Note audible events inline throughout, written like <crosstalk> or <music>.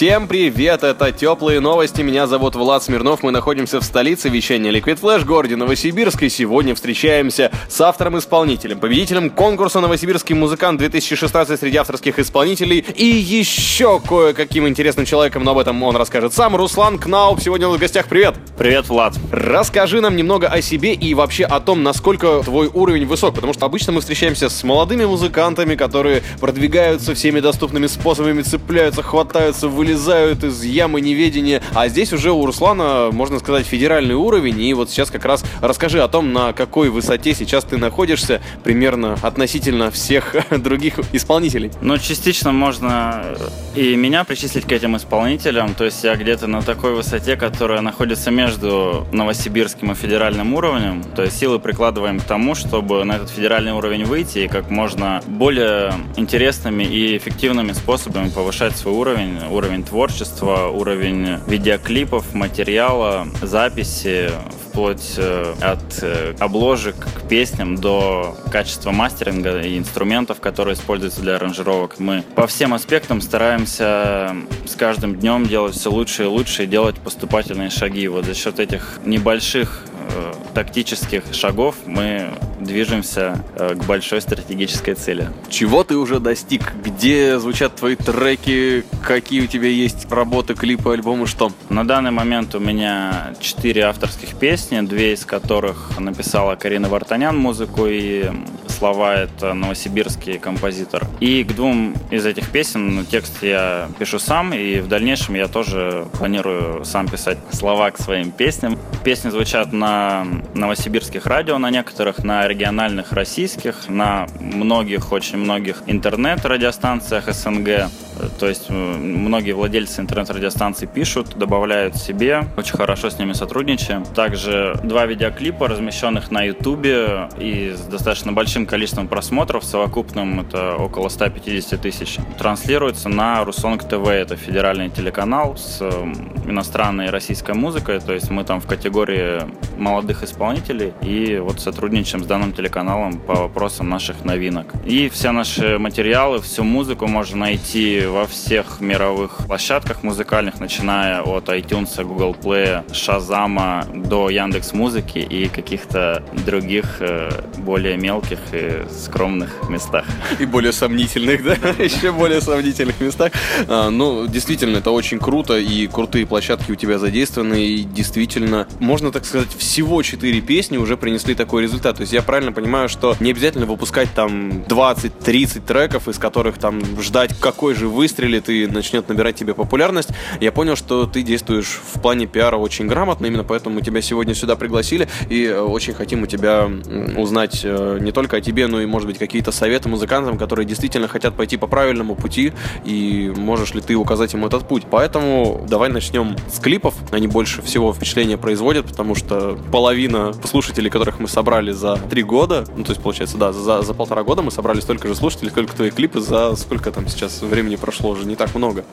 Всем привет, это Теплые Новости, меня зовут Влад Смирнов, мы находимся в столице вещания Liquid Flash, городе Новосибирск, и сегодня встречаемся с автором-исполнителем, победителем конкурса «Новосибирский музыкант 2016» среди авторских исполнителей. И еще кое-каким интересным человеком, но об этом он расскажет сам, Руслан Кнауп, сегодня у нас в гостях, привет! Привет, Влад! Расскажи нам немного о себе и вообще о том, насколько твой уровень высок, потому что обычно мы встречаемся с молодыми музыкантами, которые продвигаются всеми доступными способами, цепляются, хватаются, вылезают вылезают из ямы неведения. А здесь уже у Руслана, можно сказать, федеральный уровень. И вот сейчас как раз расскажи о том, на какой высоте сейчас ты находишься примерно относительно всех <laughs> других исполнителей. Ну, частично можно и меня причислить к этим исполнителям. То есть я где-то на такой высоте, которая находится между новосибирским и федеральным уровнем. То есть силы прикладываем к тому, чтобы на этот федеральный уровень выйти и как можно более интересными и эффективными способами повышать свой уровень, уровень уровень творчества, уровень видеоклипов, материала, записи, вплоть э, от э, обложек к песням до качества мастеринга и инструментов, которые используются для аранжировок. Мы по всем аспектам стараемся с каждым днем делать все лучше и лучше и делать поступательные шаги. Вот за счет этих небольших э, тактических шагов мы движемся э, к большой стратегической цели. Чего ты уже достиг? Где звучат твои треки? Какие у тебя есть работы, клипы, альбомы, что? На данный момент у меня четыре авторских песни, две из которых написала Карина Вартанян музыку и слова это новосибирский композитор. И к двум из этих песен ну, текст я пишу сам, и в дальнейшем я тоже планирую сам писать слова к своим песням. Песни звучат на новосибирских радио, на некоторых, на региональных российских, на многих, очень многих интернет-радиостанциях СНГ. То есть многие владельцы интернет-радиостанций пишут, добавляют себе. Очень хорошо с ними сотрудничаем. Также два видеоклипа, размещенных на Ютубе и с достаточно большим количеством просмотров, совокупным это около 150 тысяч, транслируются на Русонг ТВ. Это федеральный телеканал с иностранной и российской музыкой. То есть мы там в категории молодых исполнителей и вот сотрудничаем с данным телеканалом по вопросам наших новинок. И все наши материалы, всю музыку можно найти во всех мировых площадках музыкальных, начиная от iTunes, Google Play, Шазама до Яндекс Музыки и каких-то других э, более мелких и скромных местах. И более сомнительных, да? Еще более сомнительных местах. А, ну, действительно, это очень круто, и крутые площадки у тебя задействованы, и действительно, можно так сказать, всего 4 песни уже принесли такой результат. То есть я правильно понимаю, что не обязательно выпускать там 20-30 треков, из которых там ждать, какой же выстрелит и начнет набирать тебе популярность. Я понял, что ты действуешь в плане пиара очень грамотно, именно поэтому мы тебя сегодня сюда пригласили и э, очень хотим у тебя узнать э, не только о тебе, но и, может быть, какие-то советы музыкантам, которые действительно хотят пойти по правильному пути, и можешь ли ты указать им этот путь. Поэтому давай начнем с клипов. Они больше всего впечатления производят, потому что половина слушателей, которых мы собрали за три года, ну, то есть, получается, да, за, за полтора года мы собрали столько же слушателей, сколько твои клипы за сколько там сейчас времени прошло, уже не так много.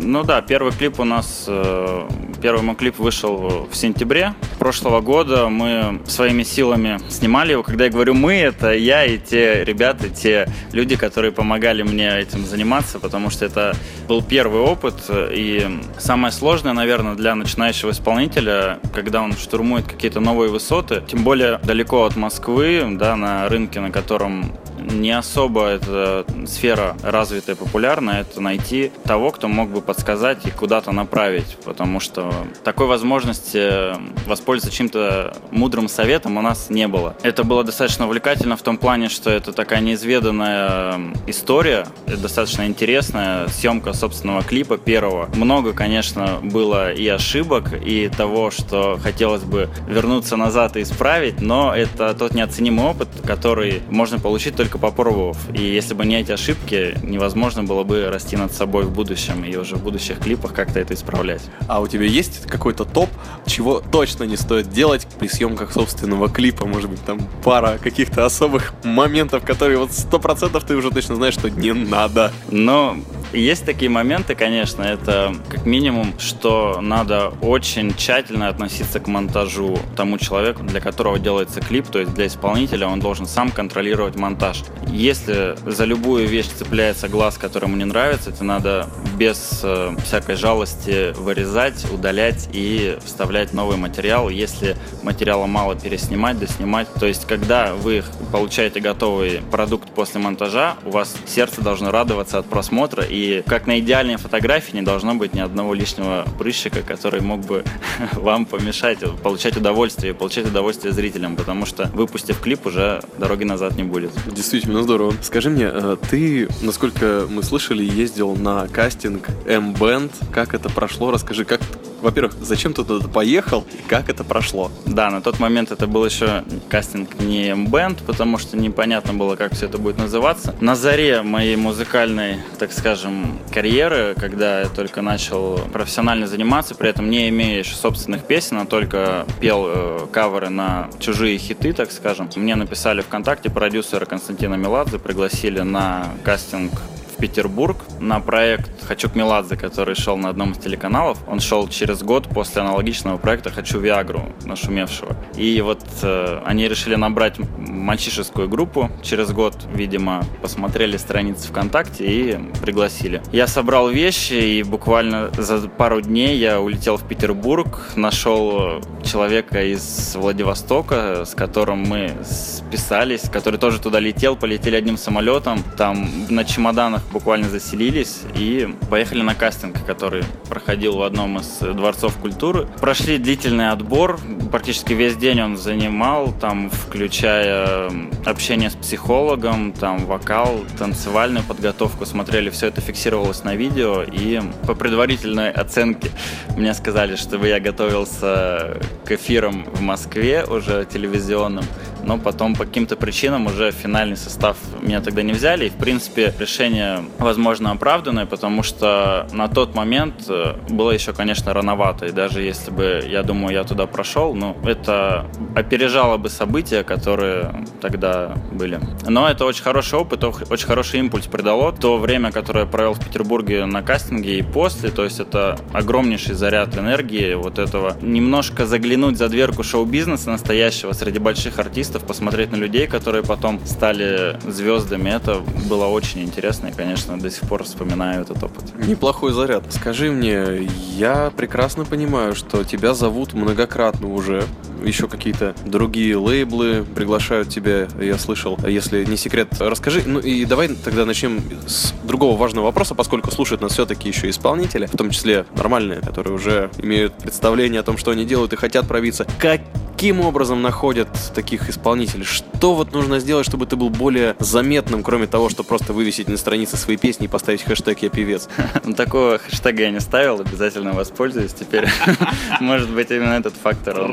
Ну да, первый клип у нас, э, первый мой клип вышел в сентябре прошлого года. Мы своими силами снимали его. Когда я говорю «мы», это я и те ребята, те люди, которые помогали мне этим заниматься, потому что это был первый опыт. И самое сложное, наверное, для начинающего исполнителя, когда он штурмует какие-то новые высоты, тем более далеко от Москвы, да, на рынке, на котором не особо эта сфера развитая и популярна, это найти того, кто мог бы подсказать и куда-то направить, потому что такой возможности воспользоваться чем-то мудрым советом у нас не было. Это было достаточно увлекательно в том плане, что это такая неизведанная история, достаточно интересная съемка собственного клипа первого. Много, конечно, было и ошибок, и того, что хотелось бы вернуться назад и исправить, но это тот неоценимый опыт, который можно получить только только попробовав. И если бы не эти ошибки, невозможно было бы расти над собой в будущем и уже в будущих клипах как-то это исправлять. А у тебя есть какой-то топ, чего точно не стоит делать при съемках собственного клипа? Может быть, там пара каких-то особых моментов, которые вот сто процентов ты уже точно знаешь, что не надо. Но есть такие моменты, конечно, это как минимум, что надо очень тщательно относиться к монтажу тому человеку, для которого делается клип, то есть для исполнителя он должен сам контролировать монтаж. Если за любую вещь цепляется глаз, который ему не нравится, это надо без э, всякой жалости вырезать, удалять и вставлять новый материал. Если материала мало, переснимать, доснимать. То есть, когда вы получаете готовый продукт после монтажа, у вас сердце должно радоваться от просмотра и как на идеальной фотографии не должно быть ни одного лишнего прыщика, который мог бы <laughs> вам помешать получать удовольствие, получать удовольствие зрителям, потому что выпустив клип, уже дороги назад не будет. Действительно здорово. Скажи мне, э, ты, насколько мы слышали, ездил на кастинг M-Band. Как это прошло? Расскажи, как во-первых, зачем ты туда поехал и как это прошло? Да, на тот момент это был еще кастинг не M-Band, потому что непонятно было, как все это будет называться. На заре моей музыкальной, так скажем, карьеры, когда я только начал профессионально заниматься, при этом не имея еще собственных песен, а только пел э, каверы на чужие хиты, так скажем, мне написали ВКонтакте продюсера Константина Меладзе, пригласили на кастинг Петербург на проект «Хочу к Меладзе», который шел на одном из телеканалов. Он шел через год после аналогичного проекта «Хочу Виагру», нашумевшего. И вот э, они решили набрать мальчишескую группу. Через год, видимо, посмотрели страницы ВКонтакте и пригласили. Я собрал вещи, и буквально за пару дней я улетел в Петербург, нашел человека из Владивостока, с которым мы списались, который тоже туда летел, полетели одним самолетом. Там на чемоданах буквально заселились и поехали на кастинг, который проходил в одном из дворцов культуры. Прошли длительный отбор, практически весь день он занимал, там, включая общение с психологом, там, вокал, танцевальную подготовку, смотрели, все это фиксировалось на видео, и по предварительной оценке мне сказали, чтобы я готовился к эфирам в Москве уже телевизионным, но потом по каким-то причинам уже финальный состав меня тогда не взяли, и, в принципе, решение, возможно, оправданное, потому что на тот момент э, было еще, конечно, рановато, и даже если бы, я думаю, я туда прошел, ну, это опережало бы события, которые тогда были. Но это очень хороший опыт, очень хороший импульс придало. То время, которое я провел в Петербурге на кастинге и после, то есть это огромнейший заряд энергии вот этого. Немножко заглянуть за дверку шоу-бизнеса настоящего среди больших артистов, посмотреть на людей, которые потом стали звездами, это было очень интересно и, конечно, до сих пор вспоминаю этот опыт. Неплохой заряд. Скажи мне, я прекрасно понимаю, что тебя зовут многократно уже еще какие-то другие лейблы приглашают тебя, я слышал. Если не секрет, расскажи. Ну и давай тогда начнем с другого важного вопроса, поскольку слушают нас все-таки еще исполнители, в том числе нормальные, которые уже имеют представление о том, что они делают и хотят пробиться. Как каким образом находят таких исполнителей? Что вот нужно сделать, чтобы ты был более заметным, кроме того, что просто вывесить на странице свои песни и поставить хэштег «Я певец»? <laughs> Ну, такого хэштега я не ставил, обязательно воспользуюсь теперь. <laughs> Может быть, именно этот фактор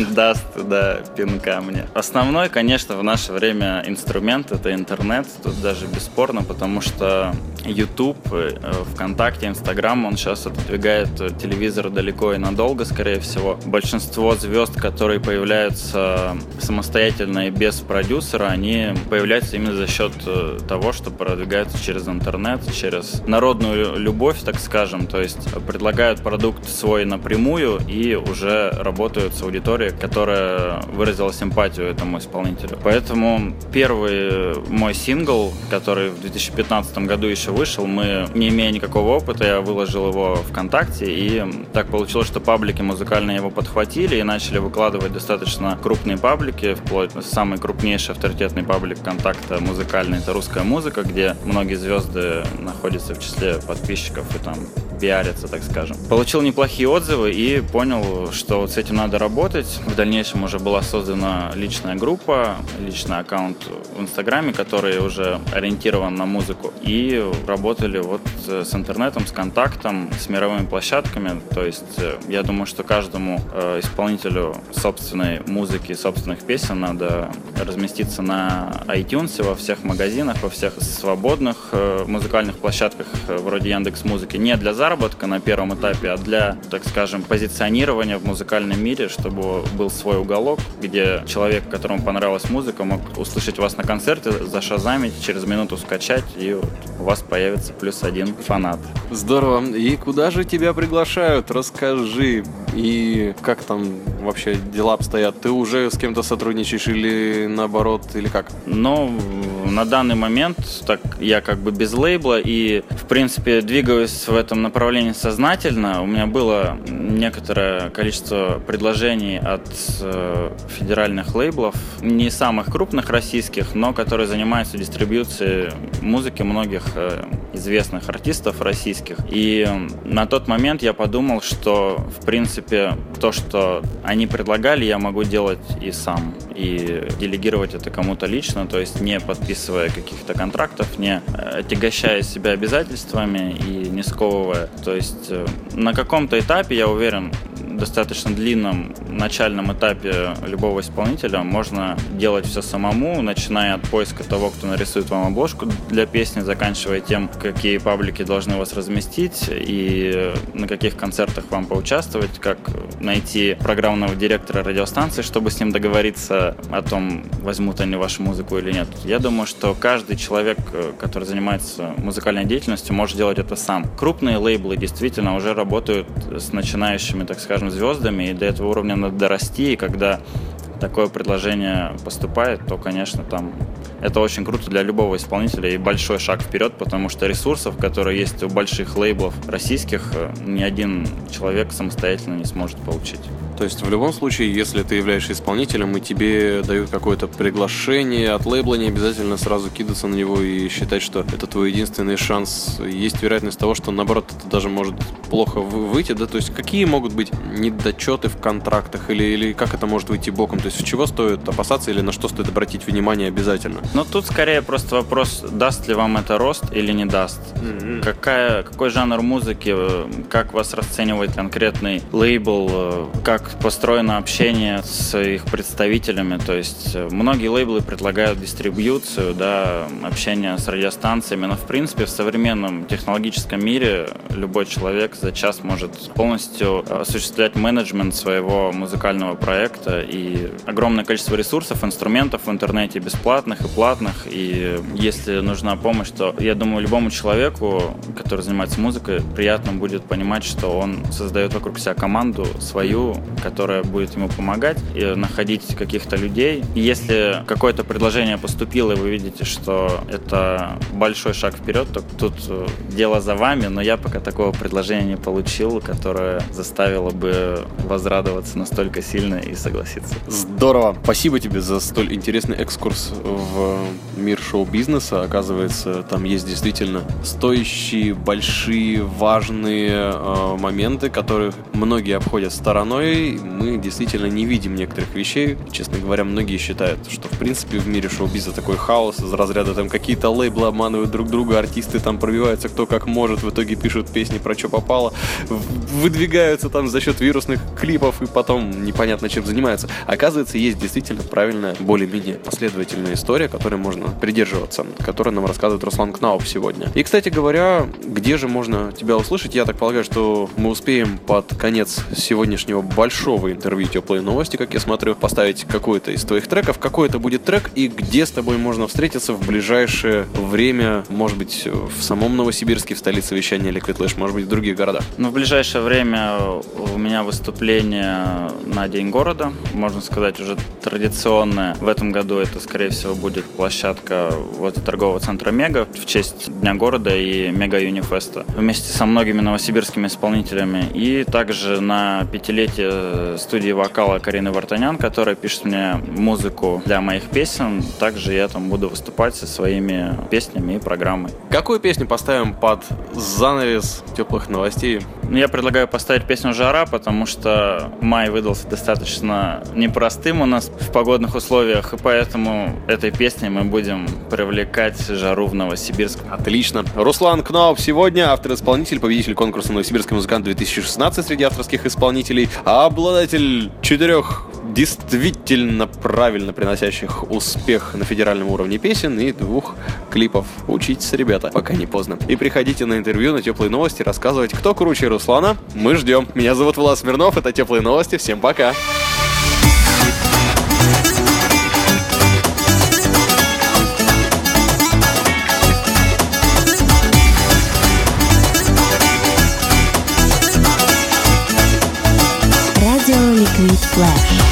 <laughs> даст да, пинка мне. Основной, конечно, в наше время инструмент — это интернет. Тут даже бесспорно, потому что YouTube, э, ВКонтакте, Инстаграм, он сейчас отодвигает телевизор далеко и надолго, скорее всего. Большинство звезд, которые которые появляются самостоятельно и без продюсера, они появляются именно за счет э, того, что продвигаются через интернет, через народную любовь, так скажем. То есть предлагают продукт свой напрямую и уже работают с аудиторией, которая выразила симпатию этому исполнителю. Поэтому первый мой сингл, который в 2015 году еще вышел, мы, не имея никакого опыта, я выложил его ВКонтакте, и так получилось, что паблики музыкальные его подхватили и начали выкладывать охватывать достаточно крупные паблики, вплоть самый крупнейший авторитетный паблик контакта музыкальный, это русская музыка, где многие звезды находятся в числе подписчиков и там пиариться, так скажем. Получил неплохие отзывы и понял, что вот с этим надо работать. В дальнейшем уже была создана личная группа, личный аккаунт в Инстаграме, который уже ориентирован на музыку. И работали вот с интернетом, с контактом, с мировыми площадками. То есть э, я думаю, что каждому э, исполнителю с собственной музыки, собственных песен, надо разместиться на iTunes, во всех магазинах, во всех свободных э, музыкальных площадках э, вроде Яндекс Музыки. Не для заработка на первом этапе, а для, так скажем, позиционирования в музыкальном мире, чтобы был свой уголок, где человек, которому понравилась музыка, мог услышать вас на концерте, зашазамить, через минуту скачать, и у вас появится плюс один фанат. Здорово. И куда же тебя приглашают? Расскажи. И как там вообще дела обстоят? Ты уже с кем-то сотрудничаешь или наоборот, или как? Но на данный момент так я как бы без лейбла и в принципе двигаюсь в этом направлении сознательно. У меня было некоторое количество предложений от э, федеральных лейблов, не самых крупных российских, но которые занимаются дистрибьюцией музыки многих э, известных артистов российских. И на тот момент я подумал, что в принципе то, что они предлагали, я могу делать и сам. И делегировать это кому-то лично, то есть не подписывая каких-то контрактов, не э, отягощая себя обязательствами и не сковывая. То есть э, на каком-то этапе, я уверен, достаточно длинном начальном этапе любого исполнителя можно делать все самому, начиная от поиска того, кто нарисует вам обложку для песни, заканчивая тем, какие паблики должны вас разместить и на каких концертах вам поучаствовать, как найти программного директора радиостанции, чтобы с ним договориться о том, возьмут они вашу музыку или нет. Я думаю, что каждый человек, который занимается музыкальной деятельностью, может делать это сам. Крупные лейблы действительно уже работают с начинающими, так скажем, звездами, и до этого уровня надо дорасти, и когда такое предложение поступает, то, конечно, там это очень круто для любого исполнителя и большой шаг вперед, потому что ресурсов, которые есть у больших лейблов российских, э, ни один человек самостоятельно не сможет получить. То есть в любом случае, если ты являешься исполнителем и тебе дают какое-то приглашение от лейбла, не обязательно сразу кидаться на него и считать, что это твой единственный шанс. Есть вероятность того, что наоборот это даже может плохо выйти, да? То есть какие могут быть недочеты в контрактах или, или как это может выйти боком? То есть в чего стоит опасаться или на что стоит обратить внимание обязательно? Ну тут скорее просто вопрос, даст ли вам это рост или не даст. Mm-hmm. Какая, какой жанр музыки, э, как вас расценивает конкретный лейбл, э, как построено общение с их представителями. То есть э, многие лейблы предлагают дистрибьюцию, да, общение с радиостанциями, но в принципе в современном технологическом мире любой человек за час может полностью осуществлять менеджмент своего музыкального проекта и огромное количество ресурсов, инструментов в интернете бесплатных и платных. И если нужна помощь, то я думаю, любому человеку, который занимается музыкой, приятно будет понимать, что он создает вокруг себя команду свою, которая будет ему помогать, и находить каких-то людей. И если какое-то предложение поступило, и вы видите, что это большой шаг вперед, то тут э, дело за вами, но я пока такого предложения не получил, которое заставило бы возрадоваться настолько сильно и согласиться. Здорово. Спасибо тебе за столь интересный экскурс в мир шоу-бизнеса. Оказывается, там есть действительно стоящие, большие, важные э, моменты, которые многие обходят стороной, мы действительно не видим некоторых вещей. Честно говоря, многие считают, что в принципе в мире шоу-биза такой хаос из разряда там какие-то лейблы обманывают друг друга, артисты там пробиваются кто как может, в итоге пишут песни про что попало, выдвигаются там за счет вирусных клипов и потом непонятно чем занимаются. Оказывается, есть действительно правильная, более-менее последовательная история, которой можно придерживаться, которую нам рассказывает Руслан Кнауп сегодня. И, кстати говоря, где же можно тебя услышать? Я так полагаю, что мы успеем под конец сегодняшнего большого большого интервью «Теплые новости», как я смотрю, поставить какой-то из твоих треков. Какой это будет трек и где с тобой можно встретиться в ближайшее время, может быть, в самом Новосибирске, в столице вещания Liquid Lash, может быть, в других городах? Ну, в ближайшее время у меня выступление на День города, можно сказать, уже традиционное. В этом году это, скорее всего, будет площадка вот торгового центра Мега в честь Дня города и Мега Юнифеста вместе со многими новосибирскими исполнителями. И также на пятилетие студии вокала Карины Вартанян, которая пишет мне музыку для моих песен. Также я там буду выступать со своими песнями и программой. Какую песню поставим под занавес теплых новостей? Ну, я предлагаю поставить песню «Жара», потому что май выдался достаточно непростым у нас в погодных условиях, и поэтому этой песней мы будем привлекать жару в Новосибирск. Отлично. Руслан Кнауп сегодня автор-исполнитель, победитель конкурса «Новосибирский музыкант 2016» среди авторских исполнителей, а обладатель четырех действительно правильно приносящих успех на федеральном уровне песен и двух клипов. Учитесь, ребята, пока не поздно. И приходите на интервью на теплые новости, рассказывать, кто круче Руслана. Мы ждем. Меня зовут Влад Смирнов, это теплые новости. Всем пока! Радио Ликвид Флэш.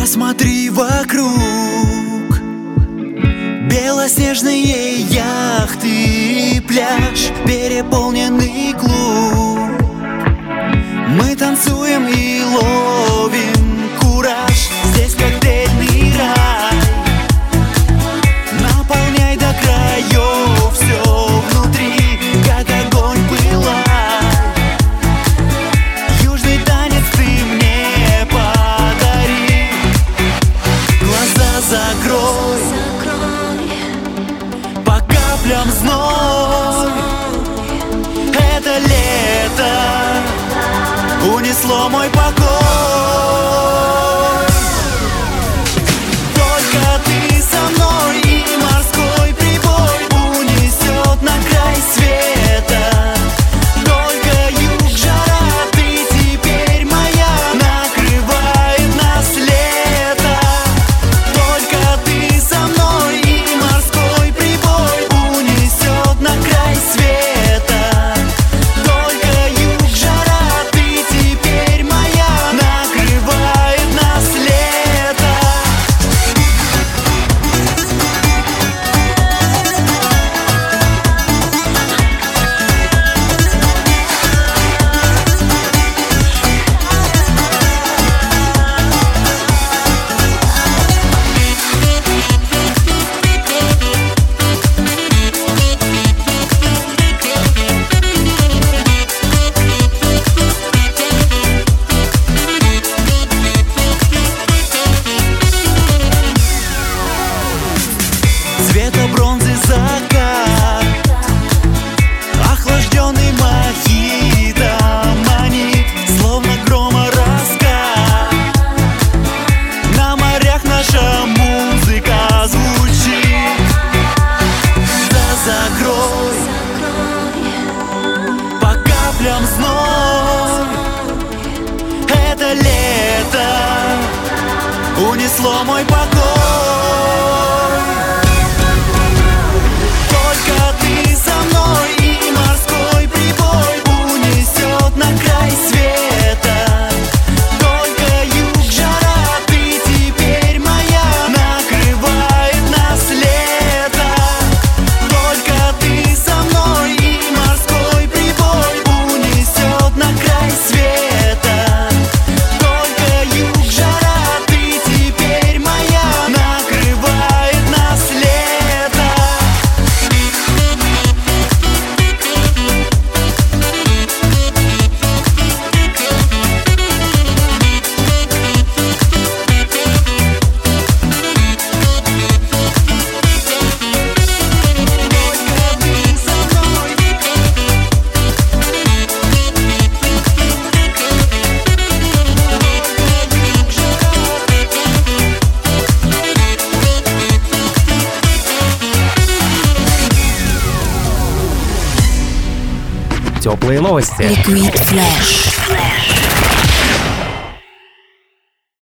Посмотри вокруг. Белоснежные яхты и пляж Переполненный клуб. Мы танцуем и ловим прям зной. Это лето унесло мой покой. Новости. Liquid Flash.